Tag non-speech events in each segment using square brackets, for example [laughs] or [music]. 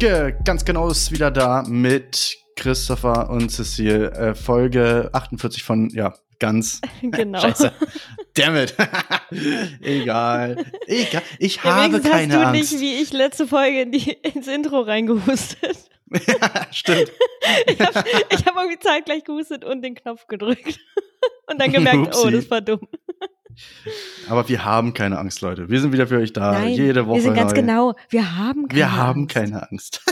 Sk ganz genau ist wieder da mit Christopher und Cecile. Äh, Folge 48 von, ja, ganz. [laughs] Genau. Scheiße. Damn it. [laughs] Egal. Egal. Ich ja, habe keine hast du Angst. nicht, wie ich letzte Folge in die, ins Intro reingehustet. ja, [laughs] stimmt. Ich habe hab irgendwie zeitgleich gehustet und den Knopf gedrückt. Und dann gemerkt, Upsi. oh, das war dumm. Aber wir haben keine Angst, Leute. Wir sind wieder für euch da. Nein, Jede Woche. wir sind ganz neu. genau, wir haben keine Wir haben Angst. keine Angst.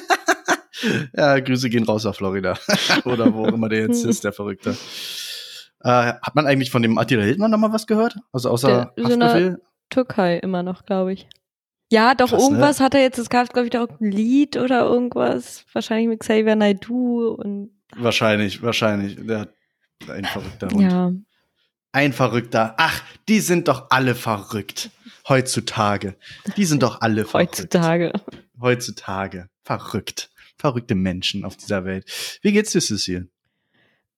[laughs] ja, Grüße gehen raus nach Florida. [laughs] Oder wo immer der jetzt ist, der Verrückte. Äh, hat man eigentlich von dem Attila Hildmann noch mal was gehört? Also außer Der- Haftbefehl? Türkei immer noch, glaube ich. Ja, doch, Krass, ne? irgendwas hat er jetzt, es gab, glaube ich, doch ein Lied oder irgendwas. Wahrscheinlich mit Xavier Naidoo und Wahrscheinlich, wahrscheinlich. Der hat ein verrückter Hund. ja ein Verrückter. Ach, die sind doch alle verrückt. Heutzutage. Die sind doch alle verrückt. Heutzutage. Heutzutage. Verrückt. Verrückte Menschen auf dieser Welt. Wie geht's dir, Cecile?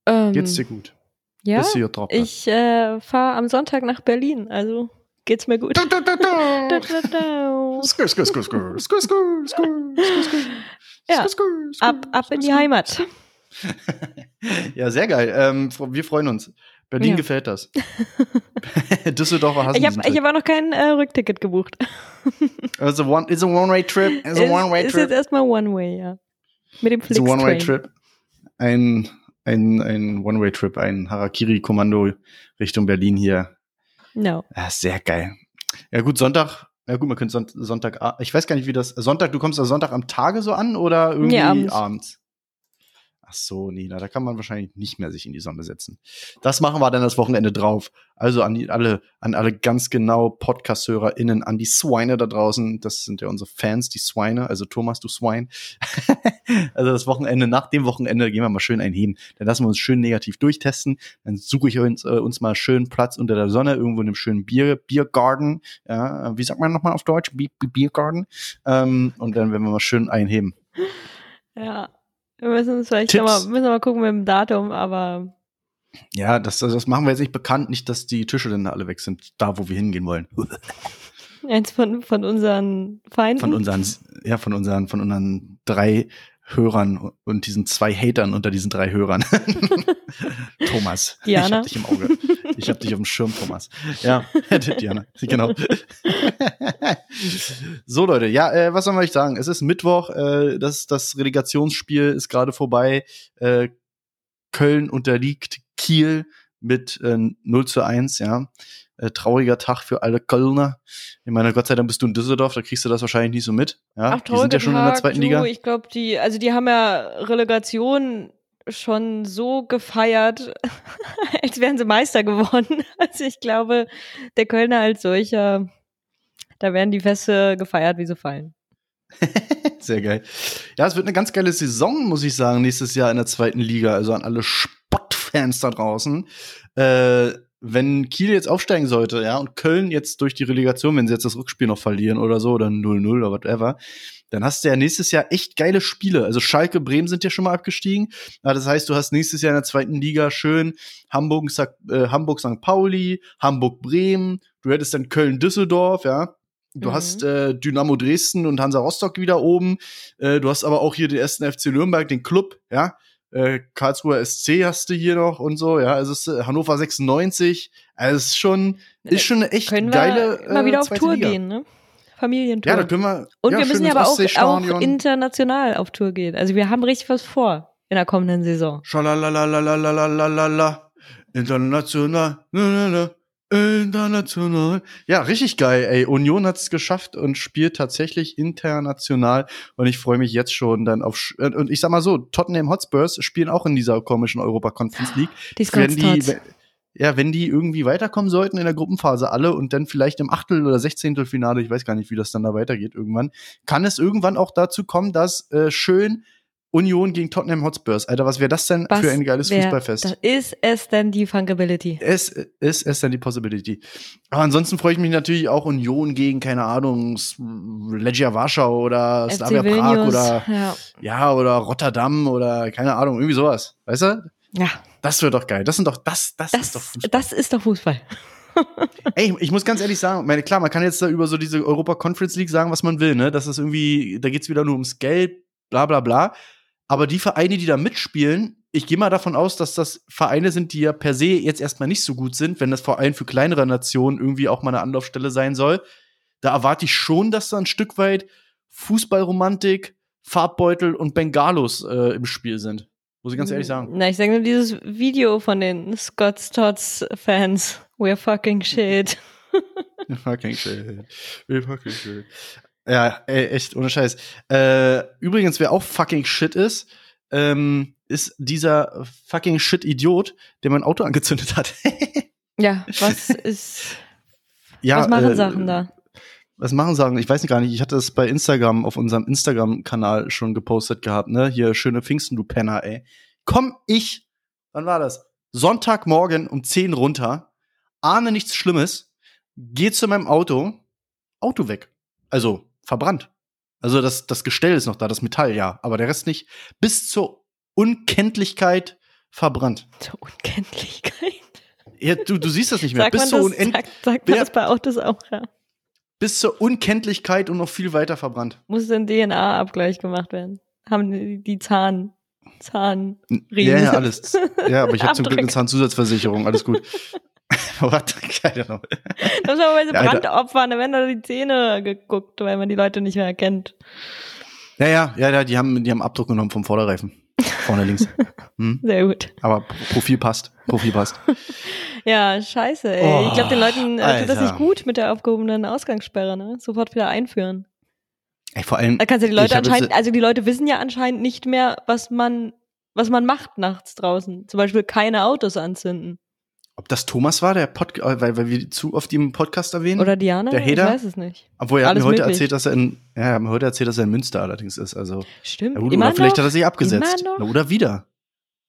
Ähm, geht's dir gut? Ja. Bist du hier drauf? Ich äh, fahre am Sonntag nach Berlin, also geht's mir gut. Ja, ab, ab in die Heimat. [laughs] ja, sehr geil. Ähm, wir freuen uns. Berlin Ja. gefällt das. [laughs] Düsseldorfer hassen Ich habe hab auch noch kein äh, Rückticket gebucht. Trip. It's a one, it's a one-way trip. It's a Ist- one-way Ist jetzt erstmal One-Way, ja. Mit dem It's a one-way Flix-Train. trip. Ein, ein, ein One-way trip, ein Harakiri-Kommando Richtung Berlin hier. No. Ja, sehr geil. Ja, gut, Sonntag. Ja, gut, man könnte Sonntag, ah, ich weiß gar nicht, wie das, Sonntag, du kommst da Sonntag am Tage so an oder irgendwie Nee, abends. abends? Ach so, nee, da kann man wahrscheinlich nicht mehr sich in die Sonne setzen. Das machen wir dann das Wochenende drauf. Also an die, alle, an alle ganz genau Podcast-HörerInnen, an die Swine da draußen. Das sind ja unsere Fans, die Swine. Also Thomas, du Swine. [laughs] also das Wochenende, nach dem Wochenende gehen wir mal schön einheben. Dann lassen wir uns schön negativ durchtesten. Dann suche ich uns, äh, uns mal schön Platz unter der Sonne, irgendwo in einem schönen Bier, Biergarten. Ja, wie sagt man nochmal auf Deutsch? Bier, Biergarten. Ähm, und dann werden wir mal schön einheben. Ja. Wir müssen uns vielleicht Tipps. noch mal, müssen wir mal gucken mit dem Datum, aber Ja, das, das machen wir jetzt nicht bekannt, nicht, dass die Tische dann alle weg sind, da wo wir hingehen wollen. eins von, von unseren Feinden. Von unseren, ja, von unseren, von unseren drei Hörern und diesen zwei Hatern unter diesen drei Hörern. [laughs] Thomas. Diana. Ich hab dich im Auge. Ich hab dich auf dem Schirm, Thomas. Ja, [laughs] Diana, genau. [laughs] so, Leute, ja, äh, was soll man euch sagen? Es ist Mittwoch, äh, das, das Relegationsspiel ist gerade vorbei. Äh, Köln unterliegt Kiel mit äh, 0 zu 1, ja. Äh, trauriger Tag für alle Kölner. Ich meine, Gott sei Dank bist du in Düsseldorf, da kriegst du das wahrscheinlich nicht so mit. Ja, Ach, die sind ja schon in der Tag, zweiten du, Liga. Ich glaube, die, also die haben ja Relegation schon so gefeiert, [laughs] als wären sie Meister geworden. [laughs] Also ich glaube, der Kölner als solcher, da werden die Feste gefeiert, wie sie fallen. [laughs] Sehr geil. Ja, es wird eine ganz geile Saison, muss ich sagen, nächstes Jahr in der zweiten Liga. Also an alle Spottfans da draußen. Äh, wenn Kiel jetzt aufsteigen sollte, ja, und Köln jetzt durch die Relegation, wenn sie jetzt das Rückspiel noch verlieren oder so, oder 0-0 oder whatever, dann hast du ja nächstes Jahr echt geile Spiele. Also Schalke, Bremen sind ja schon mal abgestiegen. Ja, das heißt, du hast nächstes Jahr in der zweiten Liga schön Hamburg, äh, Hamburg, St. Pauli, Hamburg, Bremen. Du hättest dann Köln, Düsseldorf, ja. Du Mhm. hast äh, Dynamo Dresden und Hansa Rostock wieder oben. Äh, du hast aber auch hier den ersten FC Nürnberg, den Club, ja. Äh, Karlsruher SC hast du hier noch und so, ja. Also es ist äh, Hannover 96. Also es ist schon, ist schon eine echt Können wir geile. immer wieder äh, auf zweite Tour Liga. gehen, ne? Familientour. Ja, da können wir. Und ja, wir müssen ja aber auch, auch international auf Tour gehen. Also wir haben richtig was vor in der kommenden Saison. Schalalalalalalalala. International. Na, na, na. International. Ja, richtig geil, ey. Union hat es geschafft und spielt tatsächlich international. Und ich freue mich jetzt schon dann auf. Sch und ich sag mal so, Tottenham Hotspurs spielen auch in dieser komischen Europa Conference League. Die Wenn Scots die, ja, wenn die irgendwie weiterkommen sollten in der Gruppenphase alle und dann vielleicht im Achtel- oder Sechzehntelfinale, ich weiß gar nicht, wie das dann da weitergeht irgendwann, kann es irgendwann auch dazu kommen, dass äh, schön Union gegen Tottenham Hotspurs. Alter, was wäre das denn Was für ein geiles Fußballfest? Das ist es denn die Funkability? Es ist es dann die Possibility. Aber ansonsten freue ich mich natürlich auch Union gegen, keine Ahnung, Legia Warschau oder FC Slavia Prag Vilnius. oder ja. ja, oder Rotterdam oder keine Ahnung, irgendwie sowas. Weißt du? ja, Das wird doch geil. Das sind doch, das, das, das, ist doch Fußball. das ist doch Fußball. [laughs] Ey, ich muss ganz ehrlich sagen, meine, klar, man kann jetzt da über so diese Europa Conference League sagen, was man will, ne? Das ist irgendwie, da geht's wieder nur ums Geld, bla bla bla. Aber die Vereine, die da mitspielen, ich gehe mal davon aus, dass das Vereine sind, die ja per se jetzt erstmal nicht so gut sind, wenn das Verein für kleinere Nationen irgendwie auch mal eine Anlaufstelle sein soll. Da erwarte ich schon, dass da ein Stück weit Fußballromantik, Farbbeutel und Bengalos äh, im Spiel sind. Muss ich ganz ehrlich sagen. Na, ich sage nur dieses Video von den Scott's Tots Fans. [laughs] We're fucking shit. We're fucking shit. We're fucking shit. Ja, ey, echt, ohne Scheiß. Äh, übrigens, wer auch fucking shit ist, ähm, ist dieser fucking Shit-Idiot, der mein Auto [laughs] angezündet hat. ja, was [laughs] ist. Ja, was machen äh, Sachen da? Was machen Sachen? Ich weiß gar nicht. Ich hatte das bei Instagram, auf unserem Instagram-Kanal schon gepostet gehabt, ne? Hier, schöne Pfingsten, du Penner, ey. Komm ich, wann war das? Sonntagmorgen um 10 runter, ahne nichts Schlimmes, geh zu meinem Auto, Auto weg. Also, verbrannt. Also, das, das Gestell ist noch da, das Metall, ja, aber der Rest nicht. Bis zur Unkenntlichkeit verbrannt. Zur Unkenntlichkeit. Ja, du, du siehst das nicht mehr. Sagt Bis man zur das, Unend sagt, sagt man Ja. das bei Autos auch, ja. bis zur Unkenntlichkeit und noch viel weiter verbrannt. Muss ein DNA-Abgleich gemacht werden. Haben die, die Zahn, Zahn, Ja, ja, alles. Ja, aber ich habe zum Glück eine. Zahnzusatzversicherung, alles gut. [laughs] [laughs] What? Keine Ahnung. Das war bei so [laughs] Ja. Brandopfern, da werden da die Zähne geguckt, weil man die Leute nicht mehr erkennt. Ja, ja, ja, ja, die haben, die haben Abdruck genommen vom Vorderreifen. Vorne links. [laughs] Hm? Sehr gut. Aber Profil passt. Profil passt. Ja, scheiße, ey. Oh, ich glaube, den Leuten äh, tut das nicht gut mit der aufgehobenen Ausgangssperre, ne? Sofort wieder einführen. Ey, vor allem. Da kannst du die Leute anscheinend, also die Leute wissen ja anscheinend nicht mehr, was man, was man macht nachts draußen. Zum Beispiel keine Autos anzünden. Ob das Thomas war, der Podcast, weil, weil wir zu oft ihn im Podcast erwähnen? Oder Diana? Der Ich Heder? weiß es nicht. Obwohl er hat mir heute möglich. erzählt, dass er in, ja, er hat mir heute erzählt, dass er in Münster allerdings ist. Also, Stimmt. ja, gut, oder vielleicht noch? hat er sich abgesetzt. Na, oder wieder.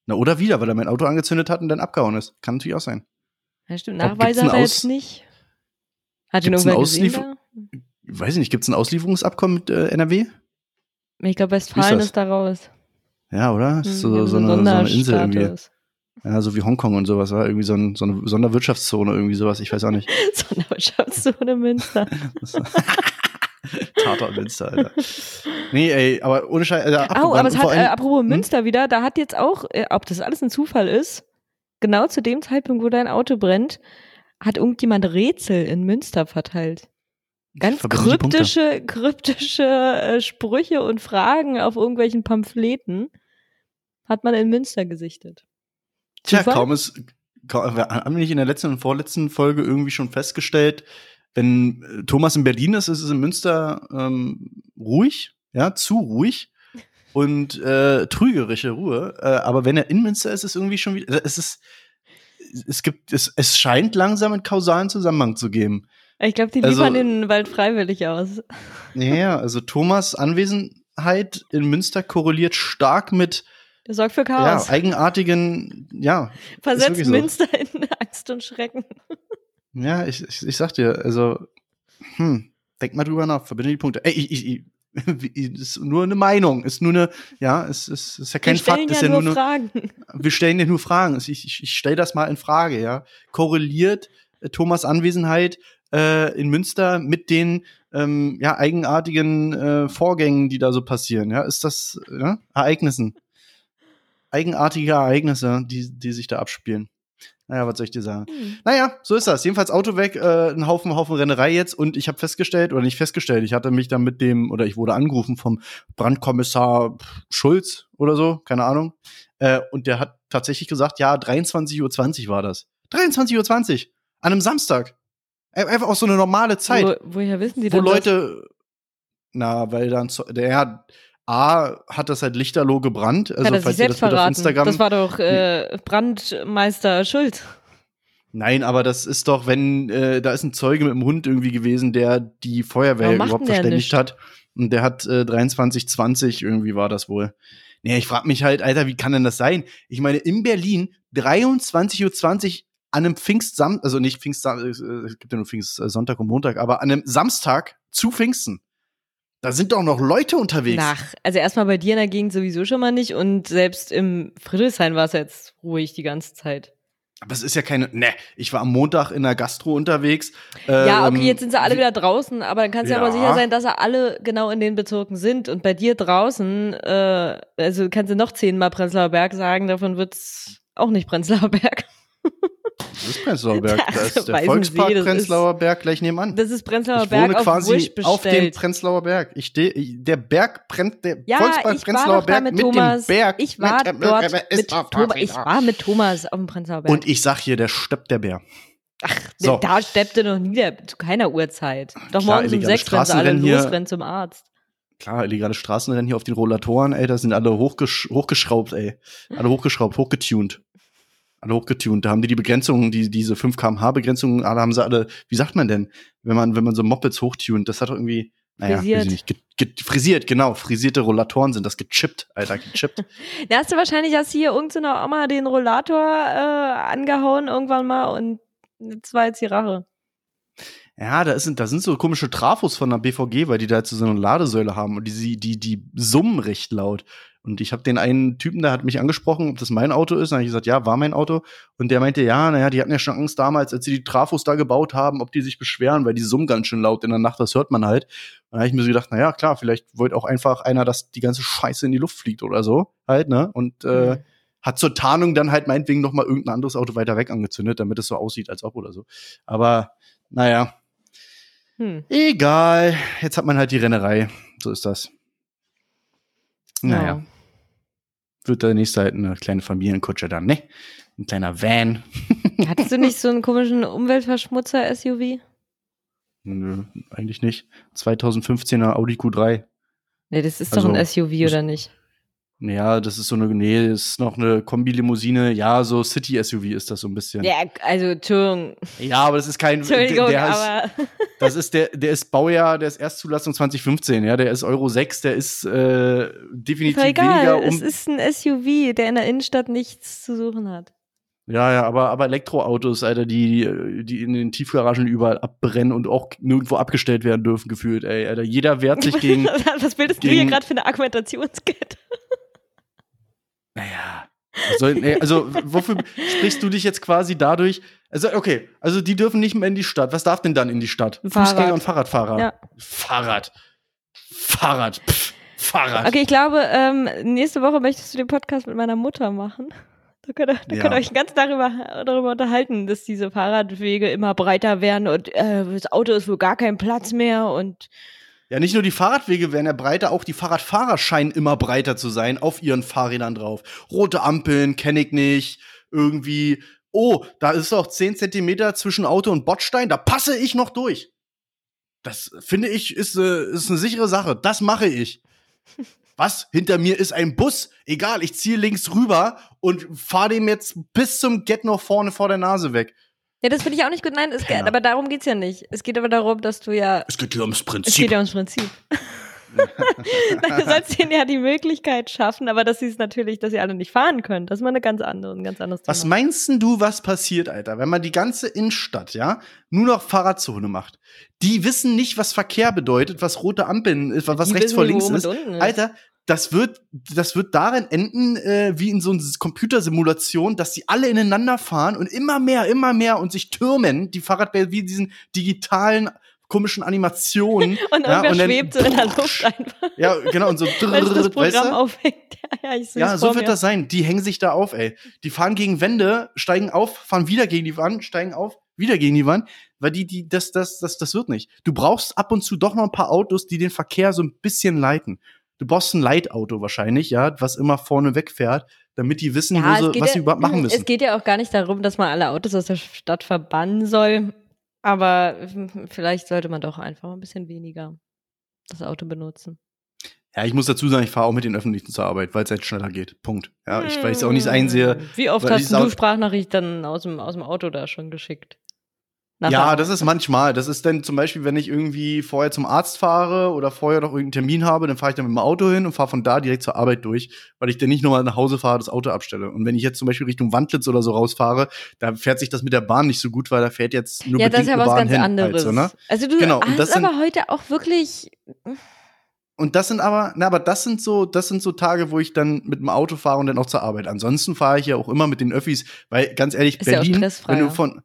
Na, oder wieder, weil er mein Auto angezündet hat und dann abgehauen ist. Kann natürlich auch sein. Ja, stimmt. Nachweise hat er jetzt nicht. Hat ihn irgendwer gesehen da? Weiß ich nicht, gibt's ein Auslieferungsabkommen mit äh, NRW? Ich glaube, Westfalen das? ist da raus. Ja, oder? Hm, so, haben so, eine, so eine Insel irgendwie. Ja, so wie Hongkong und sowas, war irgendwie so, ein, so eine Sonderwirtschaftszone, irgendwie sowas, ich weiß auch nicht. [laughs] Sonderwirtschaftszone Münster. [laughs] Tater Münster, Alter. Nee, ey, aber ohne Scheiß. Äh, Oh, aber es hat, äh, apropos Hm? Münster wieder, da hat jetzt auch, äh, ob das alles ein Zufall ist, genau zu dem Zeitpunkt, wo dein Auto brennt, hat irgendjemand Rätsel in Münster verteilt. Ganz kryptische, kryptische äh, Sprüche und Fragen auf irgendwelchen Pamphleten hat man in Münster gesichtet. Tja, Zufall? kaum ist, kaum, haben wir nicht in der letzten und vorletzten Folge irgendwie schon festgestellt, wenn äh, Thomas in Berlin ist, ist es in Münster ähm, ruhig, ja, zu ruhig und äh, trügerische Ruhe. Äh, aber wenn er in Münster ist, ist es irgendwie schon wieder, es ist, es gibt, es, es scheint langsam einen kausalen Zusammenhang zu geben. Ich glaube, die Also- liefern den Wald freiwillig aus. Ja, also Thomas Anwesenheit in Münster korreliert stark mit Der sorgt für ja, Chaos. eigenartigen, ja, Versetzt so. Münster in Angst und Schrecken. [laughs] Ja, ich, ich, ich sag dir, also, hm, denk mal drüber nach, verbinde die Punkte. Ey, ich, ich, ich ist nur eine Meinung, ist nur eine, ja, es ist, ist ja kein Wir stellen Fakt, ja ist ja nur nur eine, Fragen. wir stellen dir nur Fragen. Ich, ich, ich stelle das mal in Frage, ja. Korreliert äh, Thomas Anwesenheit äh, in Münster mit den ähm, ja, eigenartigen äh, Vorgängen, die da so passieren, ja? Ist das ja? Ereignissen? Eigenartige Ereignisse, die, die sich da abspielen. Naja, was soll ich dir sagen? Hm. Naja, so ist das. Jedenfalls Auto weg, äh, ein Haufen, Haufen Rennerei jetzt und ich habe festgestellt, oder nicht festgestellt, ich hatte mich dann mit dem, oder ich wurde angerufen vom Brandkommissar Schulz oder so, keine Ahnung. Äh, und der hat tatsächlich gesagt, ja, 23.20 Uhr war das. 23.20 Uhr an einem Samstag. Einfach auch so eine normale Zeit, Wo, woher wissen die wo denn das? Leute, na, weil dann, der hat, A, hat das halt lichterloh gebrannt. Also, hat er sich falls selbst das bitte auf verraten. Instagram Das war doch äh, Brandmeister Schulz. Nein, aber das ist doch, wenn äh, da ist ein Zeuge mit dem Hund irgendwie gewesen, der die Feuerwehr überhaupt verständigt hat. Und der hat äh, 2320 irgendwie war das wohl. Nee, ich frag mich halt, Alter, wie kann denn das sein? Ich meine, in Berlin 23.20 Uhr an einem Pfingstsam, also nicht Pfingstsam, äh, es gibt ja nur Pfingstsonntag und Montag, aber an einem Samstag zu Pfingsten. Da sind doch noch Leute unterwegs. Nach. Also erstmal bei dir in der Gegend sowieso schon mal nicht und selbst im Friedrichshain war es jetzt ruhig die ganze Zeit. Aber es ist ja keine. Ne, ich war am Montag in der Gastro unterwegs. Ja, okay, ähm, jetzt sind sie alle wieder draußen, aber dann kannst du ja. aber sicher sein, dass sie alle genau in den Bezirken sind. Und bei dir draußen, äh, also kannst du noch zehnmal Prenzlauer Berg sagen, davon wird's auch nicht Prenzlauer Berg. Das ist Prenzlauer Berg. [laughs] Da ist der Volkspark Sie, Prenzlauer Berg gleich nebenan. Das ist Prenzlauer ich Berg wohne auf quasi Wurscht auf dem. Prenzlauer Berg. Ich steh, der Berg brennt, der Ja, Volkspark ich war Prenzlauer Berg mit mit Thomas. dem Berg. Ich war mit, dort ist mit auf Thomas. Ich war mit Thomas auf dem Prenzlauer Berg. Und ich sag hier, der steppt der Bär. Ach, So. da steppte noch nie der, zu keiner Uhrzeit. Doch Klar, morgens um sechs, wenn sie alle losrennen zum Arzt. Klar, illegale Straßenrennen hier auf den Rollatoren, ey, da sind alle hochgesch hochgeschraubt, ey. Alle hochgeschraubt, hochgetunt. Alle hochgetunt. Da haben die die Begrenzungen, die, diese 5 kmh Begrenzungen, alle haben sie alle, wie sagt man denn, wenn man, wenn man so Mopeds hochtunt, das hat doch irgendwie, naja, Frisiert. nicht, ge, ge, frisiert, genau, frisierte Rollatoren sind das gechippt, Alter, gechippt. [laughs] Da hast du wahrscheinlich hast hier irgendeiner Oma den Rollator äh, angehauen irgendwann mal und das war jetzt die Rache. Ja, da, ist, da sind so komische Trafos von der BVG, weil die da jetzt so eine Ladesäule haben und die, die, die summen recht laut. Und ich habe den einen Typen, der hat mich angesprochen, ob das mein Auto ist. Dann habe ich gesagt, ja, war mein Auto. Und der meinte, ja, naja, die hatten ja schon Angst damals, als sie die Trafos da gebaut haben, ob die sich beschweren, weil die summen ganz schön laut in der Nacht, das hört man halt. Und dann habe ich mir so gedacht, naja, klar, vielleicht wollte auch einfach einer, dass die ganze Scheiße in die Luft fliegt oder so, halt, ne? Und äh, Mhm. hat zur Tarnung dann halt meinetwegen noch mal irgendein anderes Auto weiter weg angezündet, damit es so aussieht, als ob oder so. Aber naja, Hm. Egal, jetzt hat man halt die Rennerei. So ist das. Naja, Ja. Wird der nächste halt eine kleine Familienkutsche dann, ne? Ein kleiner Van. [laughs] Hattest du nicht so einen komischen Umweltverschmutzer-SUV? Nö, eigentlich nicht. 2015er Audi Q3. Nee, das ist Also, doch ein SUV, das- oder nicht? Ja, das ist so eine, nee, das ist noch eine Kombi-Limousine. Ja, so City-SUV ist das so ein bisschen. Ja, also, Entschuldigung. Ja, aber das ist kein, Entschuldigung, der ist, aber. [laughs] das ist der, der ist Baujahr, der ist Erstzulassung 2015, ja, der ist Euro 6, der ist äh, definitiv Ist egal. weniger um, Es ist ein SUV, der in der Innenstadt nichts zu suchen hat. Ja, ja, aber, aber Elektroautos, Alter, die, die in den Tiefgaragen überall abbrennen und auch nirgendwo abgestellt werden dürfen, gefühlt, ey, Alter. Jeder wehrt sich [laughs] gegen, Was bildest du hier gegen- gerade für eine Argumentationskette? Naja. nee, also, wofür sprichst du dich jetzt quasi dadurch? Also, okay, also die dürfen nicht mehr in die Stadt. Was darf denn dann in die Stadt? Fahrrad. Fußgänger und Fahrradfahrer. Ja. Fahrrad. Fahrrad. Pff, Fahrrad. Okay, ich glaube, ähm, nächste Woche möchtest du den Podcast mit meiner Mutter machen. Da könnt ihr, da Ja. könnt ihr euch ganz darüber, darüber unterhalten, dass diese Fahrradwege immer breiter werden und äh, das Auto ist wohl gar kein Platz mehr und Ja, nicht nur die Fahrradwege werden ja breiter, auch die Fahrradfahrer scheinen immer breiter zu sein auf ihren Fahrrädern drauf. Rote Ampeln kenne ich nicht. Irgendwie, oh, da ist doch 10 Zentimeter zwischen Auto und Bordstein, da passe ich noch durch. Das finde ich ist, äh, ist eine sichere Sache. Das mache ich. Was? Hinter mir ist ein Bus. Egal, ich ziehe links rüber und fahre dem jetzt bis zum Get noch vorne vor der Nase weg. Ja, das finde ich auch nicht gut. Nein, es geht, aber darum geht's ja nicht. Es geht aber darum, dass du ja Es geht hier ums Es Prinzip. geht ja ums Prinzip. [laughs] Nein, du sollst ihnen ja die Möglichkeit schaffen, aber dass sie es natürlich, dass sie alle nicht fahren können. Das ist mal eine ganz andere, ein ganz anderes Was Thema. meinst denn du, was passiert, Alter, wenn man die ganze Innenstadt, ja, nur noch Fahrradzone macht? Die wissen nicht, was Verkehr bedeutet, was rote Ampeln ist, was Die rechts wissen vor links ist. ist. Alter, das wird, das wird darin enden, äh, wie in so einer Computersimulation, dass die alle ineinander fahren und immer mehr, immer mehr und sich türmen, die Fahrradbälle, wie diesen digitalen, komischen Animationen. [laughs] Und ja, irgendwer dann- schwebt so in der Luft einfach, Ja, genau, und so, [laughs] sich das weißt Programm du? aufhängt. [laughs] Ja, ja, Ja, so wird mir. das sein. Die hängen sich da auf, ey. Die fahren gegen Wände, steigen auf, fahren wieder gegen die Wand, steigen auf, wieder gegen die Wand, weil die, die, das, das, das, das wird nicht. Du brauchst ab und zu doch noch ein paar Autos, die den Verkehr so ein bisschen leiten. Du brauchst ein Leitauto wahrscheinlich, ja, was immer vorne wegfährt, damit die wissen, Ja, sie, was ja, sie überhaupt machen müssen. Es geht ja auch gar nicht darum, dass man alle Autos aus der Stadt verbannen soll. Aber hm, vielleicht sollte man doch einfach ein bisschen weniger das Auto benutzen. Ja, ich muss dazu sagen, ich fahre auch mit den Öffentlichen zur Arbeit, weil es halt schneller geht. Punkt. Ja, ich, es auch nicht einsehe. Wie oft hast du Sprachnachrichten aus dem, aus dem Auto da schon geschickt? Ja, das ist manchmal. Das ist dann zum Beispiel, wenn ich irgendwie vorher zum Arzt fahre oder vorher noch irgendeinen Termin habe, dann fahre ich dann mit dem Auto hin und fahre von da direkt zur Arbeit durch, weil ich dann nicht nochmal nach Hause fahre, das Auto abstelle. Und wenn ich jetzt zum Beispiel Richtung Wandlitz oder so rausfahre, da fährt sich das mit der Bahn nicht so gut, weil da fährt jetzt nur ja, das ist ja was Bahn ganz hin. anderes. Halt so, ne? Also du Genau, hast das aber heute auch wirklich. und das sind aber, na, aber das sind so, das sind so Tage, wo ich dann mit dem Auto fahre und dann auch zur Arbeit. Ansonsten fahre ich ja auch immer mit den Öffis, weil ganz ehrlich, Ist ja Berlin, stressfrei, wenn du ja. von,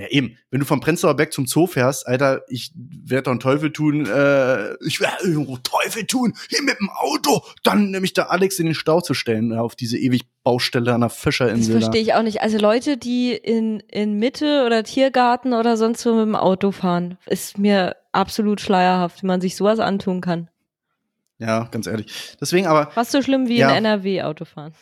ja eben, wenn du vom Prenzlauer Berg zum Zoo fährst, Alter, ich werde doch einen Teufel tun, äh, ich werde irgendwo Teufel tun, hier mit dem Auto, dann nämlich da Alex in den Stau zu stellen, ja, auf diese ewig Baustelle an der Das Fischerinsel. da. verstehe ich auch nicht. Also Leute, die in, in Mitte oder Tiergarten oder sonst wo mit dem Auto fahren, ist mir absolut schleierhaft, wie man sich sowas antun kann. Ja, ganz ehrlich. Deswegen aber, Fast so schlimm wie Ja. in NRW Autofahren.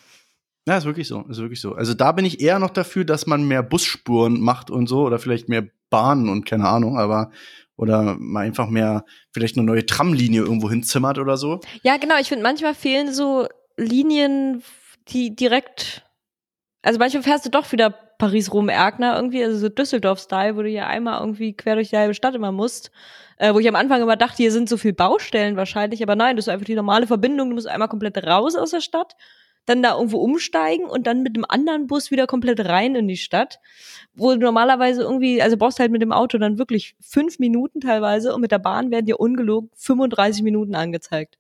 Ja, ist wirklich so, ist wirklich so. Also da bin ich eher noch dafür, dass man mehr Busspuren macht und so oder vielleicht mehr Bahnen und keine Ahnung, aber oder mal einfach mehr vielleicht eine neue Tramlinie irgendwo hinzimmert oder so. Ja, genau. Ich finde, manchmal fehlen so Linien, die direkt. Also manchmal fährst du doch wieder Paris-Rom-Erkner irgendwie, also so Düsseldorf-Style, wo du ja einmal irgendwie quer durch die halbe Stadt immer musst. Äh, wo ich am Anfang immer dachte, hier sind so viel Baustellen wahrscheinlich, aber nein, das ist einfach die normale Verbindung. Du musst einmal komplett raus aus der Stadt, dann da irgendwo umsteigen und dann mit dem anderen Bus wieder komplett rein in die Stadt. Wo du normalerweise irgendwie, also brauchst halt mit dem Auto dann wirklich fünf Minuten teilweise und mit der Bahn werden dir ungelogen 35 Minuten angezeigt.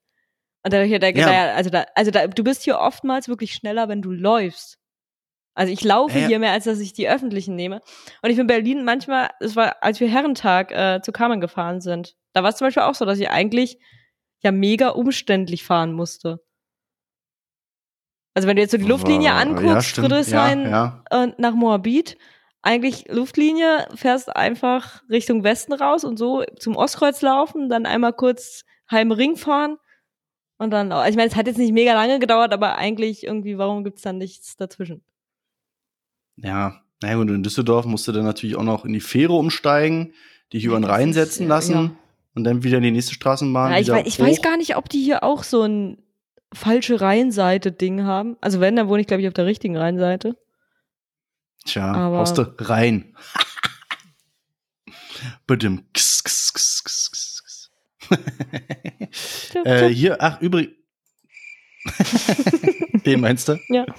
Und da ich denke, Ja. also da, also da, du bist hier oftmals wirklich schneller, wenn du läufst. Also ich laufe Ja. hier mehr, als dass ich die öffentlichen nehme. Und ich bin in Berlin manchmal, es war, als wir Herrentag äh, zu Kamen gefahren sind, da war es zum Beispiel auch so, dass ich eigentlich ja mega umständlich fahren musste. Also wenn du jetzt so die Luftlinie War- anguckst, ja. Friedrichshain Ja, und nach Moabit, eigentlich Luftlinie, fährst einfach Richtung Westen raus und so zum Ostkreuz laufen, dann einmal kurz Heimring fahren und dann, also ich meine, es hat jetzt nicht mega lange gedauert, aber eigentlich irgendwie, warum gibt's dann nichts dazwischen? ja. ja. Naja, und in Düsseldorf musst du dann natürlich auch noch in die Fähre umsteigen, dich über den Rhein setzen ja, lassen ja. und dann wieder in die nächste Straßenbahn. Ja, ich, weiß, ich weiß gar nicht, ob die hier auch so ein falsche Rheinseite-Ding haben. Also wenn, dann wohne ich, glaube ich, auf der richtigen Rheinseite. Tja, Aber- haust du rein. [laughs] Bitte. Äh, hier, ach, übrig. [laughs] Den meinst du? Ja. [laughs]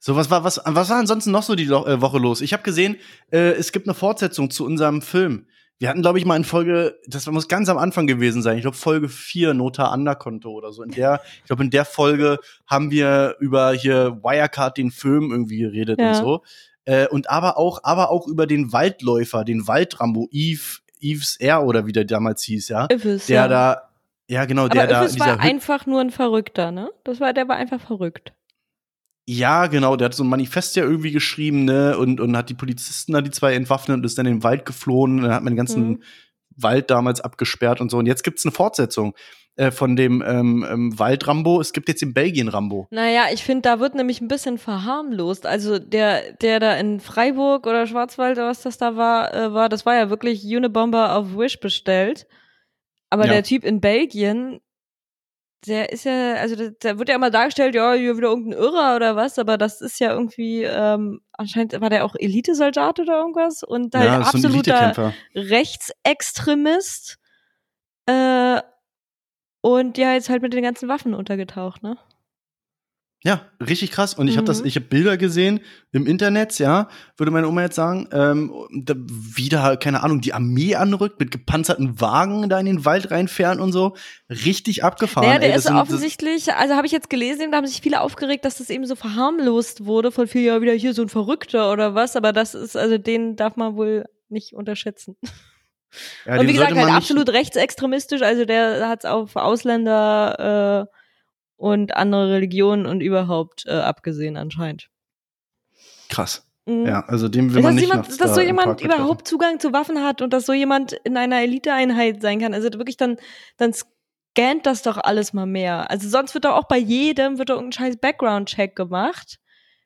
So, was war, was, was war ansonsten noch so die äh, Woche los? Ich habe gesehen, äh, es gibt eine Fortsetzung zu unserem Film. Wir hatten, glaube ich, mal in Folge, das muss ganz am Anfang gewesen sein, ich glaube Folge 4, Nota Underkonto oder so. In der, ich glaube, in der Folge haben wir über hier Wirecard den Film irgendwie geredet Ja. und so. Äh, und aber auch, aber auch über den Waldläufer, den Waldrambo, Yves, Yves R. oder wie der damals hieß, ja. Öffis, Der ja. da, ja genau, der aber da dieser war Hütte einfach nur ein Verrückter, ne? Das war, der war einfach verrückt. Ja, genau, der hat so ein Manifest ja irgendwie geschrieben, ne, und, und hat die Polizisten da die zwei entwaffnet und ist dann in den Wald geflohen, und dann hat man den ganzen Mhm. Wald damals abgesperrt und so. Und jetzt gibt's eine Fortsetzung äh, von dem ähm, ähm, Wald-Rambo. Es gibt jetzt den Belgien-Rambo. Naja, ich finde, da wird nämlich ein bisschen verharmlost. Also der, der da in Freiburg oder Schwarzwald oder was das da war, äh, war, das war ja wirklich Unibomber auf Wish bestellt. Aber Ja. der Typ in Belgien, der ist ja, also da, da wird ja immer dargestellt, ja, hier wieder irgendein Irrer oder was, aber das ist ja irgendwie, ähm, anscheinend war der auch Elitesoldat oder irgendwas und halt ja, ist so ein absoluter Elitekämpfer. Rechtsextremist. Äh, und ja, jetzt halt mit den ganzen Waffen untergetaucht, ne? Ja, richtig krass. Und ich habe das, Mhm. ich habe Bilder gesehen im Internet, ja, würde meine Oma jetzt sagen, ähm, da wieder, keine Ahnung, die Armee anrückt mit gepanzerten Wagen da in den Wald reinfahren und so. Richtig abgefahren. Naja, der ey, ist sind- offensichtlich, also habe ich jetzt gelesen, da haben sich viele aufgeregt, dass das eben so verharmlost wurde von viel ja wieder hier so ein Verrückter oder was, aber das ist, also den darf man wohl nicht unterschätzen. Ja, Und wie gesagt, halt absolut rechtsextremistisch, also der hat es auf Ausländer äh, und andere Religionen und überhaupt äh, abgesehen anscheinend. Krass. Mhm. Ja, also dem will dass man nicht jemand, nachts dass da so jemand überhaupt Zugang zu Waffen hat und dass so jemand in einer Eliteeinheit sein kann. Also wirklich dann, dann scannt das doch alles mal mehr. Also sonst wird doch auch bei jedem wird doch irgendein scheiß Background-Check gemacht.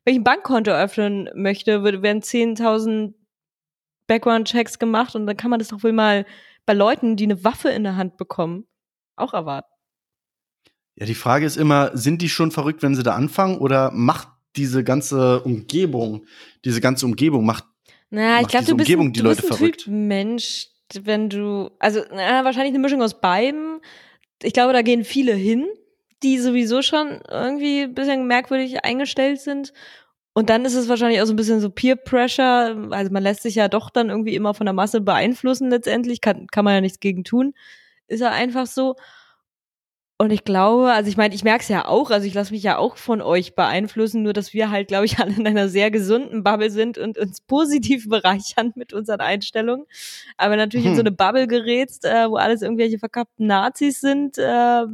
Wenn ich ein Bankkonto öffnen möchte, wird- werden 10.000 Background-Checks gemacht und dann kann man das doch wohl mal bei Leuten, die eine Waffe in der Hand bekommen, auch erwarten. Ja, die Frage ist immer, sind die schon verrückt, wenn sie da anfangen oder macht diese ganze Umgebung, diese ganze Umgebung macht ich Macht glaube, diese du bist, Umgebung ein, die du bist Leute ein verrückt? Typ Mensch, wenn du, also na, wahrscheinlich eine Mischung aus beidem. Ich glaube, da gehen viele hin, die sowieso schon irgendwie ein bisschen merkwürdig eingestellt sind. Und dann ist es wahrscheinlich auch so ein bisschen so Peer Pressure. Also man lässt sich ja doch dann irgendwie immer von der Masse beeinflussen letztendlich. Kann, kann man ja nichts gegen tun. Ist ja einfach so. Und ich glaube, also ich meine, ich merke es ja auch, also ich lasse mich ja auch von euch beeinflussen, nur dass wir halt, glaube ich, [laughs] alle in einer sehr gesunden Bubble sind und uns positiv [laughs] bereichern mit unseren Einstellungen. Aber natürlich hm. in so hm. eine Bubble gerätst, äh, wo alles irgendwelche verkappten Nazis sind, äh,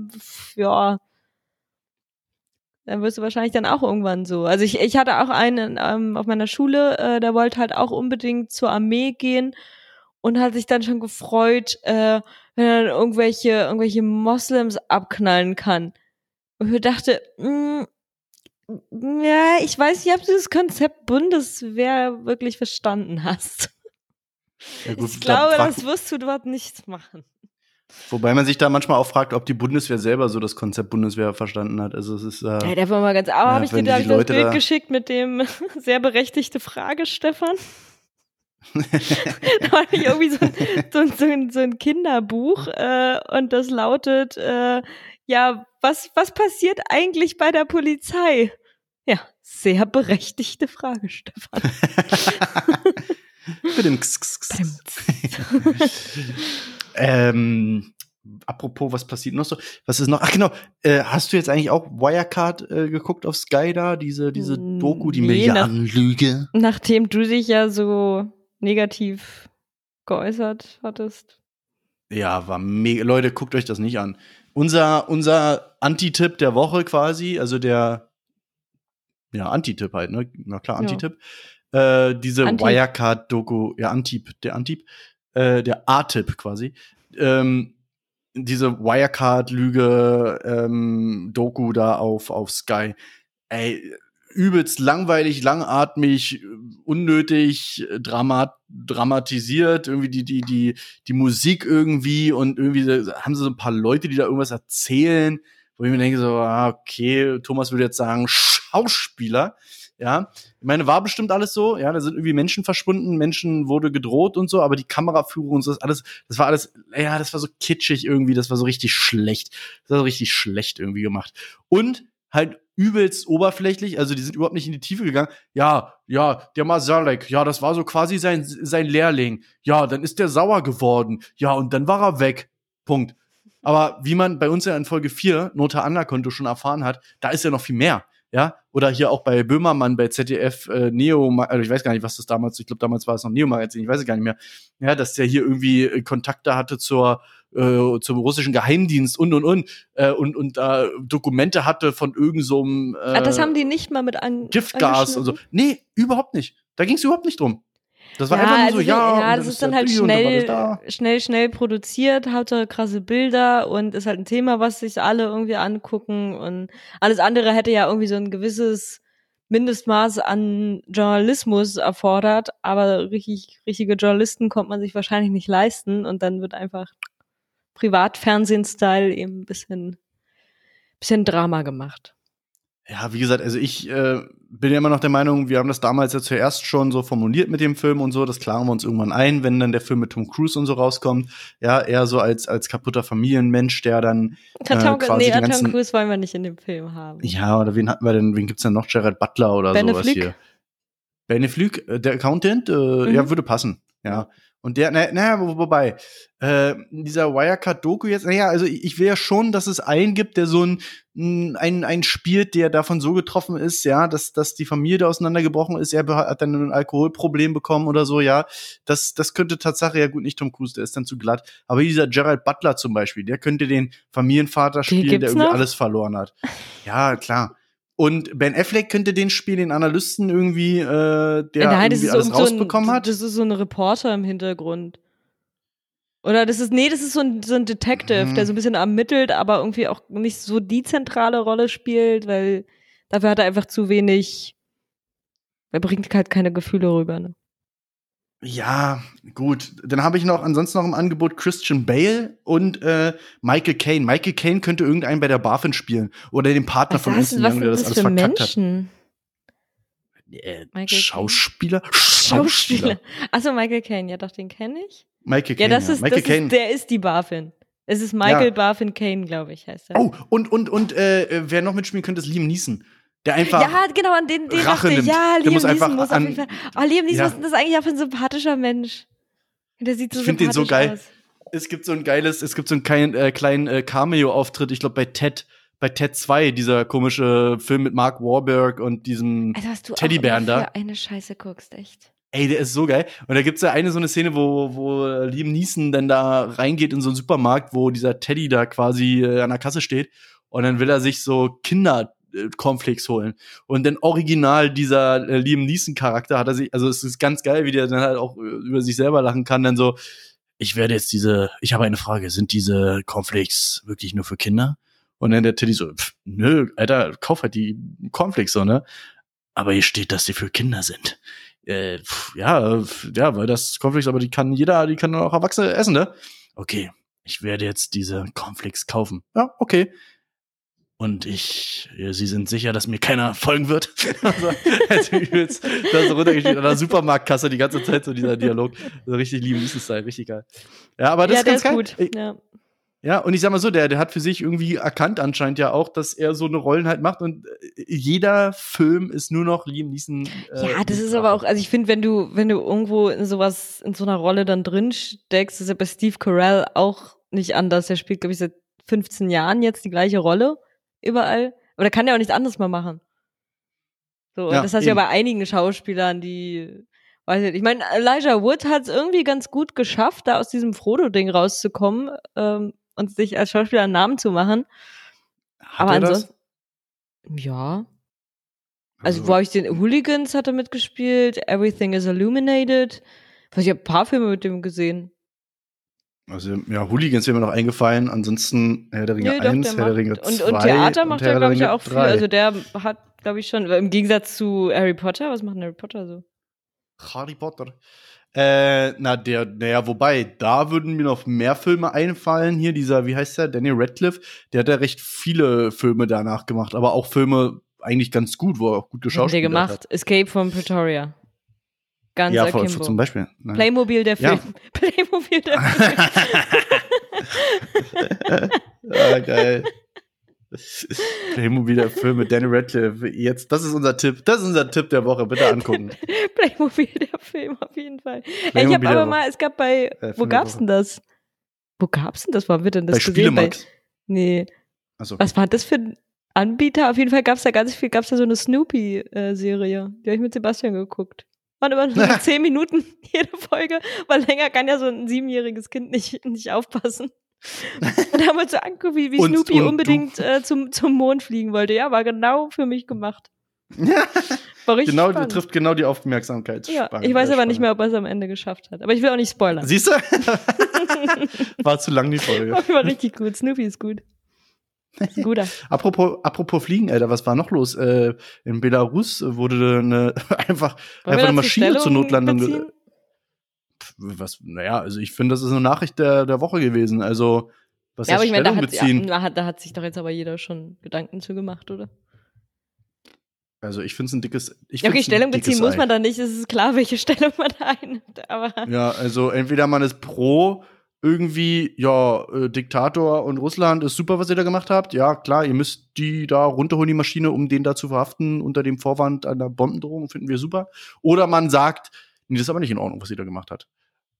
ja, dann wirst du wahrscheinlich dann auch irgendwann so. Also ich, ich hatte auch einen ähm, auf meiner Schule, äh, der wollte halt auch unbedingt zur Armee gehen und hat sich dann schon gefreut, äh, wenn er dann irgendwelche, irgendwelche Moslems abknallen kann. Und ich dachte, mh, mm, ja, ich weiß nicht, ob du das Konzept Bundeswehr wirklich verstanden hast. Ja gut, ich glaube, das wirst du dort nicht machen. Wobei man sich da manchmal auch fragt, ob die Bundeswehr selber so das Konzept Bundeswehr verstanden hat. Also es ist äh, ja, der war mal ganz. Aber ja, habe ich dir da das Bild da geschickt mit dem [laughs] sehr berechtigte Frage, Stefan? Da war ich irgendwie so ein, so, ein, so ein Kinderbuch äh, und das lautet, äh, ja, was, was passiert eigentlich bei der Polizei? Ja, sehr berechtigte Frage, Stefan. [laughs] [laughs] ähm, apropos, was passiert noch so? Was ist noch? Ach genau, äh, hast du jetzt eigentlich auch Wirecard äh, geguckt auf Sky da? Diese, diese Doku, die nee, Milliardenlüge? Nach, nachdem du dich ja so negativ geäußert hattest. Ja, war mega. Leute, guckt euch das nicht an. Unser, unser Anti-Tipp der Woche quasi, also der, ja, Anti-Tipp halt, ne? Na klar, Anti-Tipp. Ja. Äh, diese Wirecard-Doku, ja, Antip, der Antip, äh, der A-Tipp quasi. Ähm, diese Wirecard-Lüge, ähm, Doku da auf, auf Sky. Ey, übelst langweilig, langatmig, unnötig, dramat dramatisiert, irgendwie die, die, die, die Musik irgendwie und irgendwie haben sie so ein paar Leute, die da irgendwas erzählen, wo ich mir denke, so, ah, okay, Thomas würde jetzt sagen, Schauspieler. Ja, ich meine, war bestimmt alles so. Ja, da sind irgendwie Menschen verschwunden, Menschen wurde gedroht und so, aber die Kameraführung und so, das alles, das war alles, ja, das war so kitschig irgendwie, das war so richtig schlecht. Das war so richtig schlecht irgendwie gemacht. Und halt übelst oberflächlich, also die sind überhaupt nicht in die Tiefe gegangen. Ja, ja, der Masalek, ja, das war so quasi sein, sein Lehrling. Ja, dann ist der sauer geworden. Ja, und dann war er weg. Punkt. Aber wie man bei uns ja in Folge 4, Nota Anna-Konto schon erfahren hat, da ist ja noch viel mehr. Ja, oder hier auch bei Böhmermann bei ZDF äh, Neo, also ich weiß gar nicht, was das damals, ich glaube damals war es noch Neo Magazin, ich weiß es gar nicht mehr. Ja, dass der hier irgendwie äh, Kontakte hatte zur äh, zum russischen Geheimdienst und und und äh, und und da äh, Dokumente hatte von irgend so einem äh, ah, das haben die nicht mal mit an Giftgas und so. Nee, überhaupt nicht. Da ging es überhaupt nicht drum. Das war ja, einfach nur so, also, ja. Ja, das ist dann halt schnell, schnell, schnell produziert, hatte krasse Bilder und ist halt ein Thema, was sich alle irgendwie angucken und alles andere hätte ja irgendwie so ein gewisses Mindestmaß an Journalismus erfordert, aber richtig, richtige Journalisten kommt man sich wahrscheinlich nicht leisten und dann wird einfach Privatfernsehen-Style eben ein bisschen, bisschen Drama gemacht. Ja, wie gesagt, also ich äh, bin ja immer noch der Meinung, wir haben das damals ja zuerst schon so formuliert mit dem Film und so, das klaren wir uns irgendwann ein, wenn dann der Film mit Tom Cruise und so rauskommt. Ja, eher so als als kaputter Familienmensch, der dann äh, quasi nee, ganzen, Tom Cruise wollen wir nicht in dem Film haben. Ja, oder wen hatten wir denn, wen gibt's denn noch? Jared Butler oder Bene sowas Flück? hier. Beneflüg, äh, der Accountant, äh, mhm. ja, würde passen. Ja. Und der, naja, na, wobei, äh, dieser Wirecard-Doku jetzt, naja, also ich will ja schon, dass es einen gibt, der so ein, ein, ein spielt, der davon so getroffen ist, ja, dass, dass die Familie da auseinandergebrochen ist, er hat dann ein Alkoholproblem bekommen oder so, ja. Das, das könnte Tatsache ja gut nicht Tom Cruise, der ist dann zu glatt. Aber dieser Gerald Butler zum Beispiel, der könnte den Familienvater spielen, der irgendwie noch? alles verloren hat. Ja, klar. Und Ben Affleck könnte den spielen, den Analysten irgendwie, äh, der Nein, irgendwie alles so rausbekommen so ein, hat. Das ist so ein Reporter im Hintergrund. Oder das ist, nee, das ist so ein, so ein Detective, mhm. der so ein bisschen ermittelt, aber irgendwie auch nicht so die zentrale Rolle spielt, weil dafür hat er einfach zu wenig, er bringt halt keine Gefühle rüber, ne? Ja, gut. Dann habe ich noch ansonsten noch im Angebot Christian Bale und äh, Michael Caine. Michael Caine könnte irgendeinen bei der BaFin spielen oder den Partner was von Young, der das alles verkackt Menschen? hat. Äh, Schauspieler? Schauspieler. Achso, Michael Caine, ja doch, den kenne ich. Michael Caine. Ja, das ist, Michael das Ist, der ist die BaFin. Es ist Michael ja. BaFin Caine, glaube ich, heißt er. Oh, und, und, und äh, wer noch mitspielen könnte, ist Liam Neeson der einfach ja genau an den, den Rache dachte, nimmt. ja Liam der muss Neeson einfach muss auf jeden Fall oh Liam Neeson ja. das ist eigentlich auch ein sympathischer Mensch der sieht so ich finde den so geil aus. Es gibt so ein geiles, es gibt so einen kleinen, äh, kleinen äh, Cameo-Auftritt, ich glaube bei Ted, bei Ted 2, dieser komische Film mit Mark Warburg und diesem Also was du Teddybären auch da. eine Scheiße guckst, echt. Ey, der ist so geil. Und da gibt's ja eine so eine Szene, wo, wo Liam Neeson dann da reingeht in so einen Supermarkt, wo dieser Teddy da quasi äh, an der Kasse steht. Und dann will er sich so Kinder äh, Cornflakes holen. Und dann original dieser äh, Liam Neeson Charakter hat er sich, also es ist ganz geil, wie der dann halt auch äh, über sich selber lachen kann, dann so, ich werde jetzt diese, ich habe eine Frage, sind diese Cornflakes wirklich nur für Kinder? Und dann der Teddy so, pff, nö, Alter, kauf halt die Cornflakes so, ne? Aber hier steht, dass die für Kinder sind. Äh, pff, ja, pff, ja, weil das Cornflakes, aber die kann jeder, die kann auch Erwachsene essen, ne? Okay, ich werde jetzt diese Cornflakes kaufen. Ja, okay. Und ich, Sie sind sicher, dass mir keiner folgen wird? [laughs] also, also übelst, da so runtergeschrieben an der Supermarktkasse die ganze Zeit so dieser Dialog. So richtig lieben Style, richtig geil. Ja, aber das ja, ist ganz ist gut. Ich- Ja. ja, und ich sag mal so, der, der hat für sich irgendwie erkannt anscheinend ja auch, dass er so eine Rollen halt macht und äh, jeder Film ist nur noch Liam Neeson. Äh, Ja, das ist aber auch, also ich finde, wenn du, wenn du irgendwo in sowas, in so einer Rolle dann drin steckst, ist ja bei Steve Carell auch nicht anders. Der spielt, glaube ich, seit 15 Jahren jetzt die gleiche Rolle überall. Aber da kann er auch nichts anderes mehr machen. So, und Ja, das hast du ja bei einigen Schauspielern, die, weiß ich nicht. Ich meine, Elijah Wood hat es irgendwie ganz gut geschafft, da aus diesem Frodo-Ding rauszukommen ähm, und sich als Schauspieler einen Namen zu machen. Hat aber er das? ansonsten, ja, also, wo habe ich den Hooligans hat er mitgespielt, Everything is Illuminated. Ich habe ein paar Filme mit dem gesehen. Also, ja, Hooligans wäre mir noch eingefallen. Ansonsten Herr der Ringe Nee, doch, 1, der Herr der Ringe macht, 2 und, und Theater macht er, glaube ich, auch viel. 3. Also der hat, glaube ich, schon, im Gegensatz zu Harry Potter, was macht Harry Potter so? Harry Potter. Äh, na, der, naja, wobei, da würden mir noch mehr Filme einfallen. Hier, dieser, wie heißt der, Daniel Radcliffe, der hat ja recht viele Filme danach gemacht, aber auch Filme eigentlich ganz gut, wo er auch gut Was hat gemacht? hat. Escape from Pretoria. Ganz Ja, vor, Akimbo. zum Beispiel. Nein. Playmobil der Ja. Film. [laughs] Playmobil der Film. [laughs] ah, geil. Playmobil der Film mit Daniel Radcliffe. Jetzt, das ist unser Tipp. Das ist unser Tipp der Woche. Bitte angucken. [laughs] Playmobil der Film, auf jeden Fall. Ey, ich habe aber mal, es gab bei, Äh, wo gab's denn das? Wo gab's denn das? Wo haben wir denn das Bei gesehen? Spielemax. nee. Also, Was war das für ein Anbieter? Auf jeden Fall gab's da ganz viel, gab's da so eine Snoopy-Serie. Die habe ich mit Sebastian geguckt. Waren immer nur [laughs] zehn Minuten [laughs] jede Folge, weil länger kann ja so ein siebenjähriges Kind nicht, nicht aufpassen. Und da haben wir uns so angeguckt, wie, wie Und- Snoopy und unbedingt äh, zum, zum Mond fliegen wollte. Ja, war genau für mich gemacht. [laughs] War richtig genau, spannend. trifft genau die Aufmerksamkeit. Ja, ich weiß aber nicht mehr, ob er es am Ende geschafft hat. Aber ich will auch nicht spoilern. Siehst du? War zu lang die Folge. war richtig gut. Snoopy ist gut. Guter. [laughs] Apropos, apropos Fliegen, Alter, was war noch los? Äh, in Belarus wurde eine [laughs] einfach, Wollen einfach eine Maschine zur Notlandung. beziehen? Was, naja, also ich finde, das ist eine Nachricht der, der Woche gewesen. Also, was Ja, aber ich meine, da ja, da, hat, sich doch jetzt aber jeder schon Gedanken zu gemacht, oder? Also ich finde es ein dickes. Ich okay, Stellung beziehen muss man da nicht. Es ist klar, welche [laughs] Stellung man da einnimmt. Aber Ja, also entweder man ist pro irgendwie, ja, äh, Diktator und Russland ist super, was ihr da gemacht habt. Ja, klar, ihr müsst die da runterholen, die Maschine, um den da zu verhaften unter dem Vorwand einer Bombendrohung, finden wir super. Oder man sagt, nee, das ist aber nicht in Ordnung, was ihr da gemacht hat.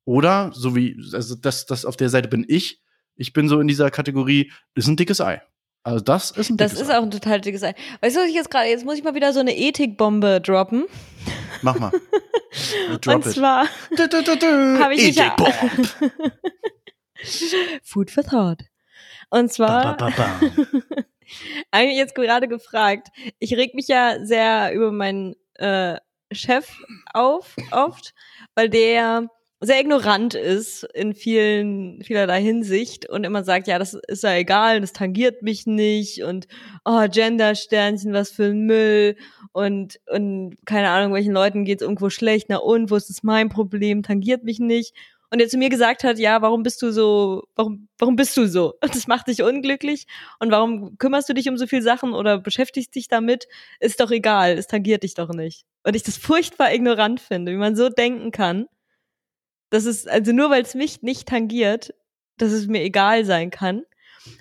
Oder, so wie, also das, das auf der Seite bin ich. Ich bin so in dieser Kategorie, das ist ein dickes Ei. Also das ist ein das dickes ist Ei. auch ein total dickes Ei. Weißt du, was ich jetzt gerade, jetzt muss ich mal wieder so eine Ethikbombe droppen. Mach mal. [laughs] Und it. zwar [laughs] habe ich mich. [laughs] Food for Thought. Und zwar ba, ba, ba. eigentlich jetzt gerade gefragt. Ich reg mich ja sehr über meinen äh, Chef auf, oft, weil der sehr ignorant ist in vielen, vielerlei Hinsicht und immer sagt, ja, das ist ja egal, das tangiert mich nicht und oh, Gender-Sternchen, was für ein Müll und, und keine Ahnung, welchen Leuten geht's irgendwo schlecht, na und, wo ist das mein Problem, tangiert mich nicht. Und er zu mir gesagt hat, ja, warum bist du so, warum, warum bist du so? [laughs] Das macht dich unglücklich und warum kümmerst du dich um so viel Sachen oder beschäftigst dich damit? Ist doch egal, es tangiert dich doch nicht. Und ich das furchtbar ignorant finde, wie man so denken kann. Das ist, also nur weil es mich nicht tangiert, dass es mir egal sein kann.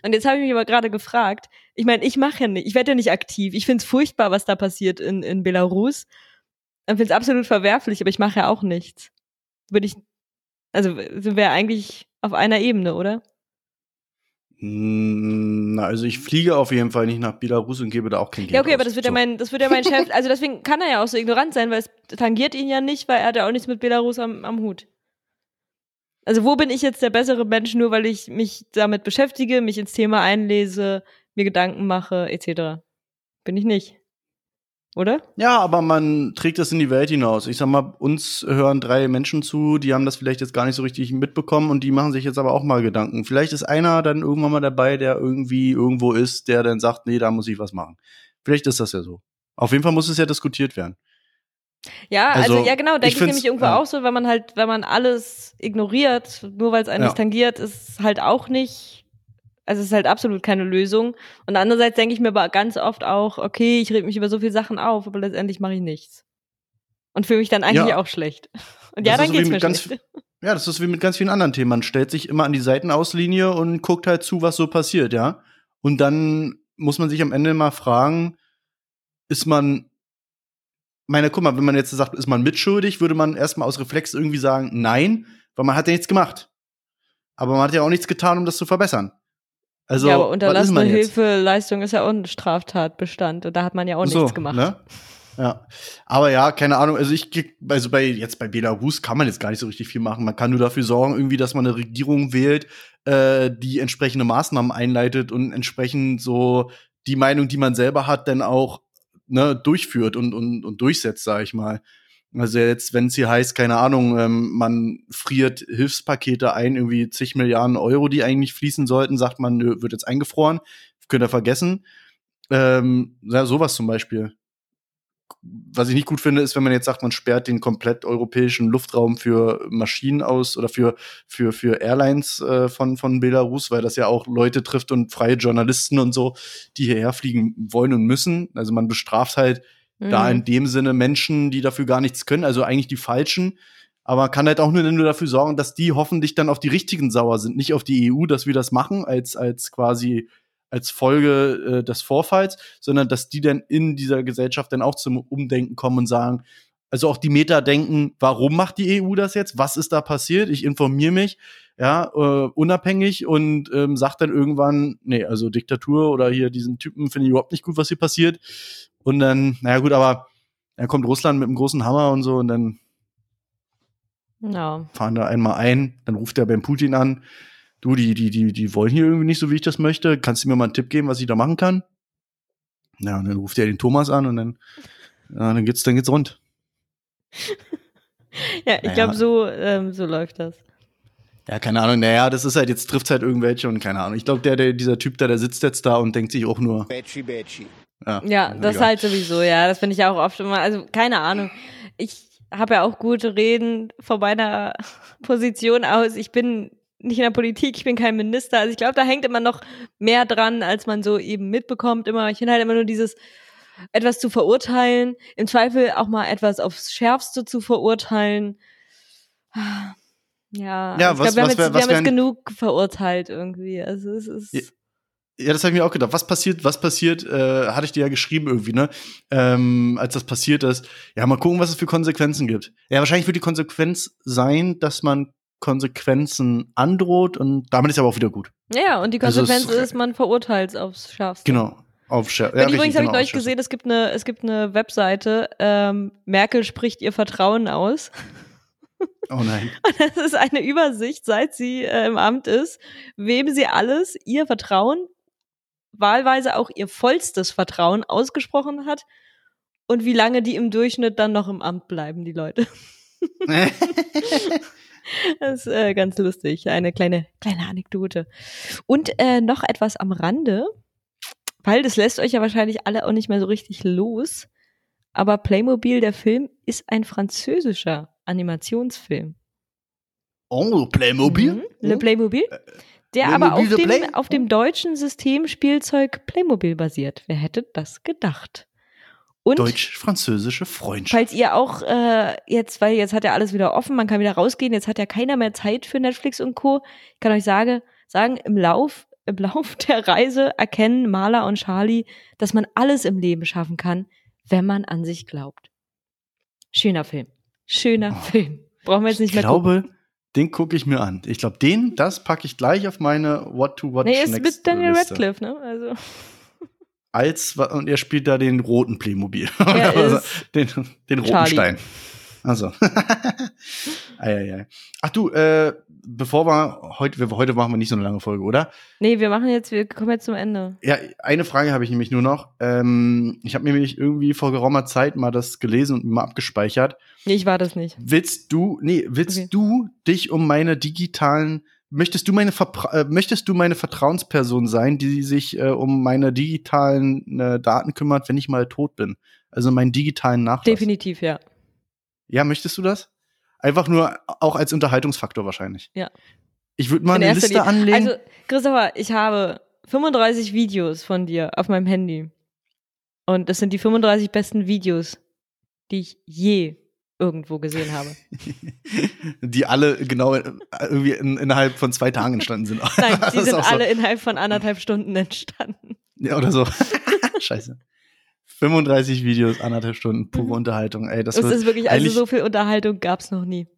Und jetzt habe ich mich aber gerade gefragt, ich meine, ich mache ja nicht, ich werde ja nicht aktiv. Ich finde es furchtbar, was da passiert in, in Belarus. Ich finde es absolut verwerflich, aber ich mache ja auch nichts. Bin ich Also sind wir eigentlich auf einer Ebene, oder? Hm, Na, also ich fliege auf jeden Fall nicht nach Belarus und gebe da auch kein Geld Ja, okay, aus. aber das wird ja So. mein, das wird ja mein Chef, [laughs] also deswegen kann er ja auch so ignorant sein, weil es tangiert ihn ja nicht, weil er hat ja auch nichts mit Belarus am, am Hut. Also wo bin ich jetzt der bessere Mensch, nur weil ich mich damit beschäftige, mich ins Thema einlese, mir Gedanken mache, etc. Bin ich nicht. Oder? Ja, aber man trägt das in die Welt hinaus. Ich sag mal, uns hören drei Menschen zu, die haben das vielleicht jetzt gar nicht so richtig mitbekommen und die machen sich jetzt aber auch mal Gedanken. Vielleicht ist einer dann irgendwann mal dabei, der irgendwie irgendwo ist, der dann sagt, nee, da muss ich was machen. Vielleicht ist das ja so. Auf jeden Fall muss es ja diskutiert werden. Ja, also, Also, ja genau, denke ich ich, nämlich irgendwo ja. auch so, wenn man halt, wenn man alles ignoriert, nur weil es einen Ja. nicht tangiert, ist halt auch nicht, also es ist halt absolut keine Lösung. Und andererseits denke ich mir aber ganz oft auch, okay, ich rede mich über so viele Sachen auf, aber letztendlich mache ich nichts. Und fühle mich dann eigentlich Ja. auch schlecht. [laughs] Und Das ja, dann so geht's mir ganz- schlecht. [laughs] Ja, das ist wie mit ganz vielen anderen Themen. Man stellt sich immer an die Seitenauslinie und guckt halt zu, was so passiert, ja. Und dann muss man sich am Ende mal fragen, ist man, meine, guck mal, wenn man jetzt sagt, ist man mitschuldig, würde man erstmal aus Reflex irgendwie sagen, nein, weil man hat ja nichts gemacht. Aber man hat ja auch nichts getan, um das zu verbessern. Also, ja, aber unterlassene? Hilfeleistung ist ja auch ein Straftatbestand und da hat man ja auch nichts gemacht. Ne? Ja, aber ja, keine Ahnung. Also ich, also bei jetzt bei Belarus kann man jetzt gar nicht so richtig viel machen. Man kann nur dafür sorgen, irgendwie, dass man eine Regierung wählt, äh, die entsprechende Maßnahmen einleitet und entsprechend so die Meinung, die man selber hat, dann auch ne, durchführt und und und durchsetzt, sage ich mal. Also jetzt, wenn es hier heißt, keine Ahnung, ähm, man friert Hilfspakete ein, irgendwie zig Milliarden Euro, die eigentlich fließen sollten, sagt man, nö, wird jetzt eingefroren, könnt ihr vergessen. Ähm, ja, sowas zum Beispiel. Was ich nicht gut finde, ist, wenn man jetzt sagt, man sperrt den komplett europäischen Luftraum für Maschinen aus oder für, für, für Airlines äh, von, von Belarus, weil das ja auch Leute trifft und freie Journalisten und so, die hierher fliegen wollen und müssen. Also man bestraft halt da Mhm. in dem Sinne Menschen, die dafür gar nichts können, also eigentlich die Falschen. Aber man kann halt auch nur, nur dafür sorgen, dass die hoffentlich dann auf die richtigen sauer sind, nicht auf die EU, dass wir das machen, als, als quasi als Folge äh, des Vorfalls, sondern dass die dann in dieser Gesellschaft dann auch zum Umdenken kommen und sagen, also auch die Meta denken, warum macht die EU das jetzt? Was ist da passiert? Ich informiere mich, ja, äh, unabhängig und ähm, sagt dann irgendwann, nee, also Diktatur oder hier diesen Typen finde ich überhaupt nicht gut, was hier passiert. Und dann, naja gut, aber dann kommt Russland mit einem großen Hammer und so und dann Ja. fahren da einmal ein, dann ruft er beim Putin an, du, die, die, die, die wollen hier irgendwie nicht so, wie ich das möchte. Kannst du mir mal einen Tipp geben, was ich da machen kann? Ja, und dann ruft er den Thomas an und dann, ja, dann geht's, dann geht's rund. [laughs] Ja, ich Naja. glaube, so, ähm, so läuft das. Ja, keine Ahnung, naja, das ist halt, jetzt trifft halt irgendwelche und keine Ahnung. Ich glaube, der, der, dieser Typ da, der sitzt jetzt da und denkt sich auch nur, Betschi, Betschi. ja. Ja, das egal. halt sowieso, ja. Das finde ich auch oft immer, also keine Ahnung. Ich habe ja auch gute Reden von meiner [laughs] Position aus. Ich bin nicht in der Politik, ich bin kein Minister. Also ich glaube, da hängt immer noch mehr dran, als man so eben mitbekommt. Immer, ich finde halt immer nur dieses etwas zu verurteilen, im Zweifel auch mal etwas aufs Schärfste zu verurteilen. Ja, Ja, ich was- glaube, wir haben, was jetzt, wär- wir was haben jetzt genug verurteilt irgendwie. Also es ist. Ja. Ja, das habe ich mir auch gedacht. Was passiert, was passiert, äh, hatte ich dir ja geschrieben irgendwie, ne? Ähm, als das passiert ist. Ja, mal gucken, was es für Konsequenzen gibt. Ja, wahrscheinlich wird die Konsequenz sein, dass man Konsequenzen androht und damit ist aber auch wieder gut. Ja, und die Also es- Konsequenz ist, man verurteilt aufs Schärfste. Genau. Auf Scher Ja, übrigens habe ich genau, neulich gesehen, es gibt eine, es gibt eine Webseite, ähm, Merkel spricht ihr Vertrauen aus. [laughs] Oh nein. Das ist eine Übersicht, seit sie äh, im Amt ist, wem sie alles ihr Vertrauen, wahlweise auch ihr vollstes Vertrauen ausgesprochen hat und wie lange die im Durchschnitt dann noch im Amt bleiben, die Leute. [laughs] [laughs] [laughs] Das ist äh, ganz lustig. Eine kleine, kleine Anekdote. Und äh, noch etwas am Rande, weil das lässt euch ja wahrscheinlich alle auch nicht mehr so richtig los. Aber Playmobil, der Film, ist ein französischer Animationsfilm. oh, Playmobil? Mhm. Le Playmobil. Der Playmobil aber auf dem, Play? auf dem deutschen System Spielzeug Playmobil basiert. Wer hätte das gedacht? Deutsch-französische Freundschaft. falls ihr auch äh, jetzt, weil jetzt hat ja alles wieder offen, man kann wieder rausgehen, jetzt hat ja keiner mehr Zeit für Netflix und Co. Ich kann euch sage, sagen, im Lauf, im [laughs] Lauf der Reise erkennen Maler und Charlie, dass man alles im Leben schaffen kann, wenn man an sich glaubt. Schöner Film. Schöner Oh. Film. Brauchen wir jetzt nicht ich mehr gucken. glaube, Den gucke ich mir an. Ich glaube, den, das packe ich gleich auf meine What to Watch Nee, ist Next mit Daniel Liste. Radcliffe, ne? Also, Als und er spielt da den roten Playmobil. [laughs] Also, den, den roten Charlie. Stein. Also. [laughs] Ach du, äh, bevor wir heute, wir, heute machen wir nicht so eine lange Folge, oder? nee, wir machen jetzt, wir kommen jetzt zum Ende. Ja, eine Frage habe ich nämlich nur noch. Ähm, ich habe mir nämlich irgendwie vor geraumer Zeit mal das gelesen und mal abgespeichert. Nee, ich war das nicht. Willst du, nee, willst Okay. du dich um meine digitalen, möchtest du meine, Verpra äh, möchtest du meine Vertrauensperson sein, die sich äh, um meine digitalen äh, Daten kümmert, wenn ich mal tot bin? Also meinen digitalen Nachlass. Definitiv, ja. Ja, möchtest du das? Einfach nur auch als Unterhaltungsfaktor wahrscheinlich. Ja. Ich würde mal In eine Liste Linie. anlegen. Also, Christopher, ich habe 35 Videos von dir auf meinem Handy. Und das sind die 35 besten Videos, die ich je irgendwo gesehen habe. [laughs] die alle genau äh, irgendwie in, innerhalb von zwei Tagen entstanden sind. [laughs] Nein, [laughs] Das die sind auch so. alle innerhalb von anderthalb Stunden entstanden. Ja, oder so. Scheiße. 35 Videos, anderthalb Stunden, pure Mhm. Unterhaltung. Ey, das Es wird, ist wirklich, also so viel Unterhaltung gab's noch nie.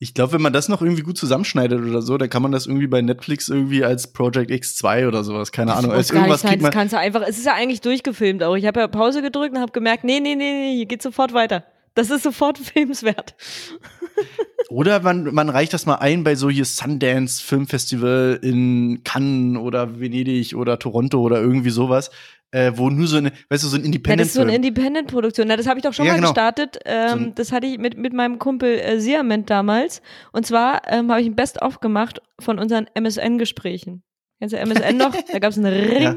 ich glaube, wenn man das noch irgendwie gut zusammenschneidet oder so, dann kann man das irgendwie bei Netflix irgendwie als Project X2 oder sowas, keine Ahnung. Das Als irgendwas sein, kriegt das kannst du einfach, es ist ja eigentlich durchgefilmt auch. Ich habe ja Pause gedrückt und habe gemerkt, nee, nee, nee, nee, hier geht sofort weiter. Das ist sofort [laughs] filmswert. oder man, man reicht das mal ein bei so hier Sundance Filmfestival in Cannes oder Venedig oder Toronto oder irgendwie sowas, äh, wo nur so eine, weißt du, so ein Ja, Independent das ist so eine Independent-Produktion. Na, das habe ich doch schon Ja, mal genau. gestartet. Ähm, So das hatte ich mit, mit meinem Kumpel äh, Siament damals. Und zwar ähm, habe ich ein Best-of gemacht von unseren MSN-Gesprächen. Kennst du MSN noch? [laughs] Da gab es einen Ring. Ja.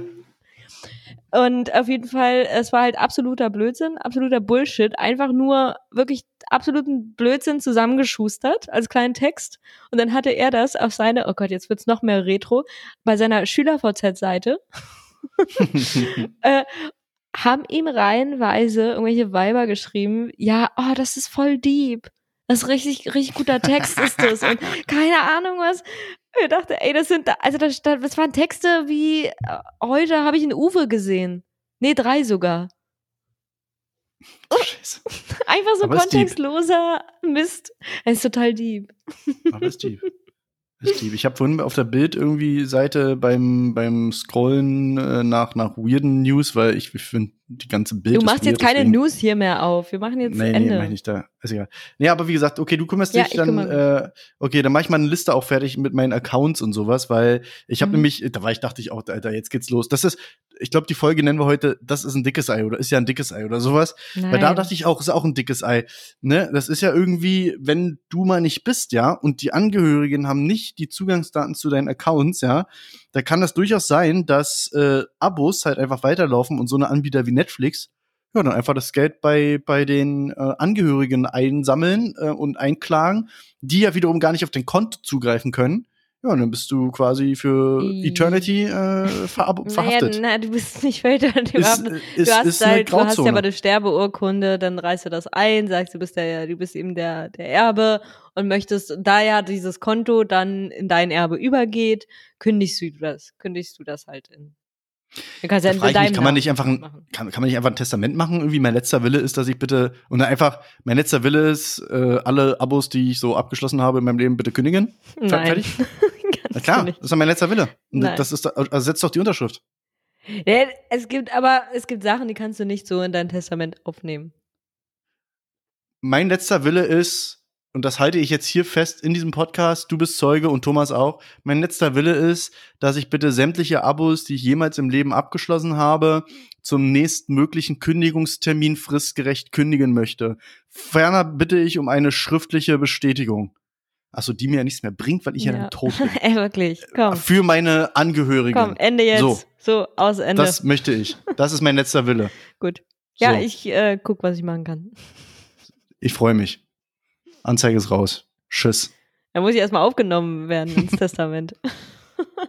Und auf jeden Fall, es war halt absoluter Blödsinn, absoluter Bullshit. Einfach nur wirklich absoluten Blödsinn zusammengeschustert als kleinen Text. Und dann hatte er das auf seine, oh Gott, jetzt wird's noch mehr Retro, bei seiner Schüler-VZ-Seite [laughs] [laughs] äh, haben ihm reihenweise irgendwelche Weiber geschrieben, ja, oh, das ist voll deep. Das ist richtig, richtig guter Text ist das. Und keine Ahnung was. Ich dachte, ey, das sind, also das, das waren Texte wie, äh, heute habe ich einen Uwe gesehen. Nee, drei sogar. Scheiße. [laughs] Einfach so Aber deep. kontextloser Mist. Er ist total deep. Aber ist tief. Ist tief. Ich habe vorhin auf der Bild irgendwie Seite beim, beim Scrollen äh, nach, nach weirden News, weil ich, ich finde die ganze Bild. Du machst jetzt keine deswegen- News hier mehr auf. Wir machen jetzt Nee, nee, Ende. mach ich nicht da. Ist egal. Nee, aber wie gesagt, okay, du kümmerst Ja, dich ich dann, äh, okay, dann mach ich mal eine Liste auch fertig mit meinen Accounts und sowas, weil ich habe Mhm. nämlich, da war ich, dachte ich auch, Alter, jetzt geht's los. Das ist, ich glaube, die Folge nennen wir heute, das ist ein dickes Ei oder ist ja ein dickes Ei oder sowas. Weil da Nein. dachte ich auch, ist auch ein dickes Ei. Ne? Das ist ja irgendwie, wenn du mal nicht bist, ja, und die Angehörigen haben nicht die Zugangsdaten zu deinen Accounts, ja, da kann das durchaus sein, dass äh, Abos halt einfach weiterlaufen und so eine Anbieter wie Netflix ja, dann einfach das Geld bei, bei den äh, Angehörigen einsammeln äh, und einklagen, die ja wiederum gar nicht auf dein Konto zugreifen können. Ja, und dann bist du quasi für Eternity äh, naja, verhaftet. na, du bist nicht weiter. Du, ist, hast, ist, du hast ist halt, du hast ja aber eine Sterbeurkunde, dann reißt du das ein, sagst du bist der, du bist eben der, der Erbe und möchtest, da ja dieses Konto dann in dein Erbe übergeht, kündigst du das, kündigst du das halt in. Du kannst ja Da mich, kann man nicht einfach ein, kann, kann man nicht einfach ein Testament machen? Irgendwie mein letzter Wille ist, dass ich bitte und dann einfach mein letzter Wille ist, äh, alle Abos, die ich so abgeschlossen habe in meinem Leben, bitte kündigen. Nein. Fertig? [laughs] Na klar, das ist mein letzter Wille. Nein. das ist also setzt doch die Unterschrift. Ja, es gibt aber, es gibt Sachen, die kannst du nicht so in dein Testament aufnehmen. Mein letzter Wille ist, und das halte ich jetzt hier fest in diesem Podcast, du bist Zeuge und Thomas auch. Mein letzter Wille ist, dass ich bitte sämtliche Abos, die ich jemals im Leben abgeschlossen habe, zum nächstmöglichen Kündigungstermin fristgerecht kündigen möchte. Ferner bitte ich um eine schriftliche Bestätigung. Achso, die mir ja nichts mehr bringt, weil ich ja, Ja. dann tot bin. [laughs] Ey, wirklich. Komm, Für meine Angehörigen. komm, Ende jetzt. So. So, aus Ende. Das möchte ich. Das ist mein letzter Wille. [laughs] Gut. Ja, So. ich äh, guck, was ich machen kann. Ich freue mich. Anzeige ist raus. Tschüss. Da muss ich erstmal aufgenommen werden ins [laughs] Testament.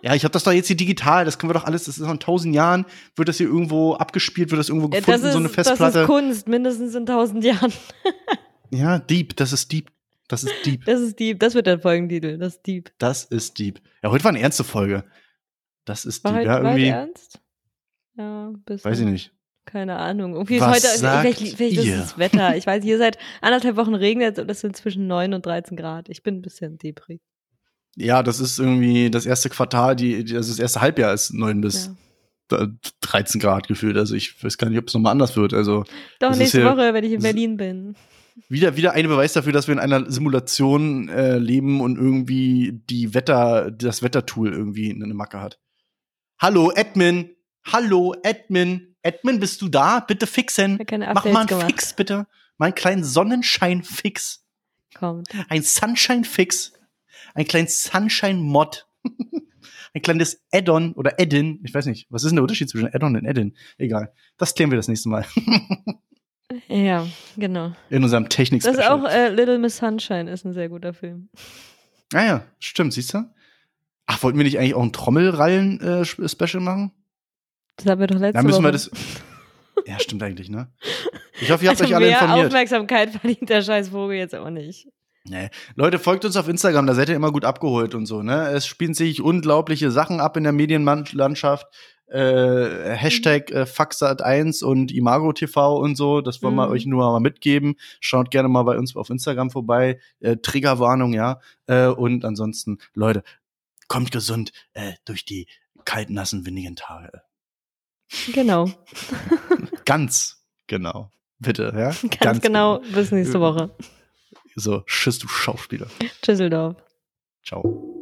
Ja, ich habe das doch jetzt hier digital. Das können wir doch alles. Das ist noch in tausend Jahren. Wird das hier irgendwo abgespielt? Wird das irgendwo gefunden? das, ist, so eine das ist Festplatte? Kunst, mindestens in tausend Jahren. [laughs] ja, Deep. Das ist Deep. Das ist Deep. Das ist Dieb, das wird der Folgentitel, das ist Dieb. Das ist Deep. Ja, heute war eine ernste Folge. Das ist War Deep. heute Ja, war irgendwie. ernst? Ja, bisschen. Weiß ich nicht. Keine Ahnung. Irgendwie ist Was heute, sagt vielleicht, vielleicht ist es das Wetter. Ich weiß, hier seit anderthalb Wochen regnet und es sind zwischen 9 und 13 Grad. Ich bin ein bisschen depri. Ja, das ist irgendwie das erste Quartal, die, also das erste Halbjahr ist 9 bis Ja. 13 Grad gefühlt. Also ich weiß gar nicht, ob es nochmal anders wird. Also Doch, Das ist nächste hier- Woche, wenn ich in das- Berlin bin. wieder, wieder ein Beweis dafür, dass wir in einer Simulation äh, leben und irgendwie die Wetter, das Wettertool irgendwie eine Macke hat. Hallo, Admin. Hallo, Admin. Admin, bist du da? Bitte fixen. Mach mal einen gemacht. Fix, bitte. Mal einen kleinen Sonnenschein-Fix. Kommt. Ein Sunshine-Fix. Ein kleines Sunshine-Mod. [laughs] ein kleines Add-on oder Add-in. Ich weiß nicht. Was ist denn der Unterschied zwischen Add-on und Add-in? Egal. Das klären wir das nächste Mal. [laughs] Ja, genau. In unserem technik Das ist auch äh, Little Miss Sunshine ist ein sehr guter Film. Ah ja, stimmt, siehst du? Ach, wollten wir nicht eigentlich auch ein Trommelrallen-Special machen? Das haben wir doch letzte Da müssen Woche. wir das. Ja, stimmt eigentlich, ne? Ich hoffe, ihr habt also euch alle mehr informiert. Aufmerksamkeit verdient der scheiß Vogel jetzt auch nicht. Nee. Leute, folgt uns auf Instagram, da seid ihr immer gut abgeholt und so, ne? Es spielen sich unglaubliche Sachen ab in der Medienlandschaft. Äh, Hashtag äh, Faxat1 und Imago TV und so, das wollen wir Mhm. euch nur mal mitgeben. Schaut gerne mal bei uns auf Instagram vorbei. Äh, Triggerwarnung, ja. Äh, und ansonsten, Leute, kommt gesund äh, durch die kalten, nassen, windigen Tage. Genau. Ganz genau. Bitte, ja? Ganz, genau. Bis nächste Woche. So, tschüss, du Schauspieler. Tschüsseldorf. Ciao.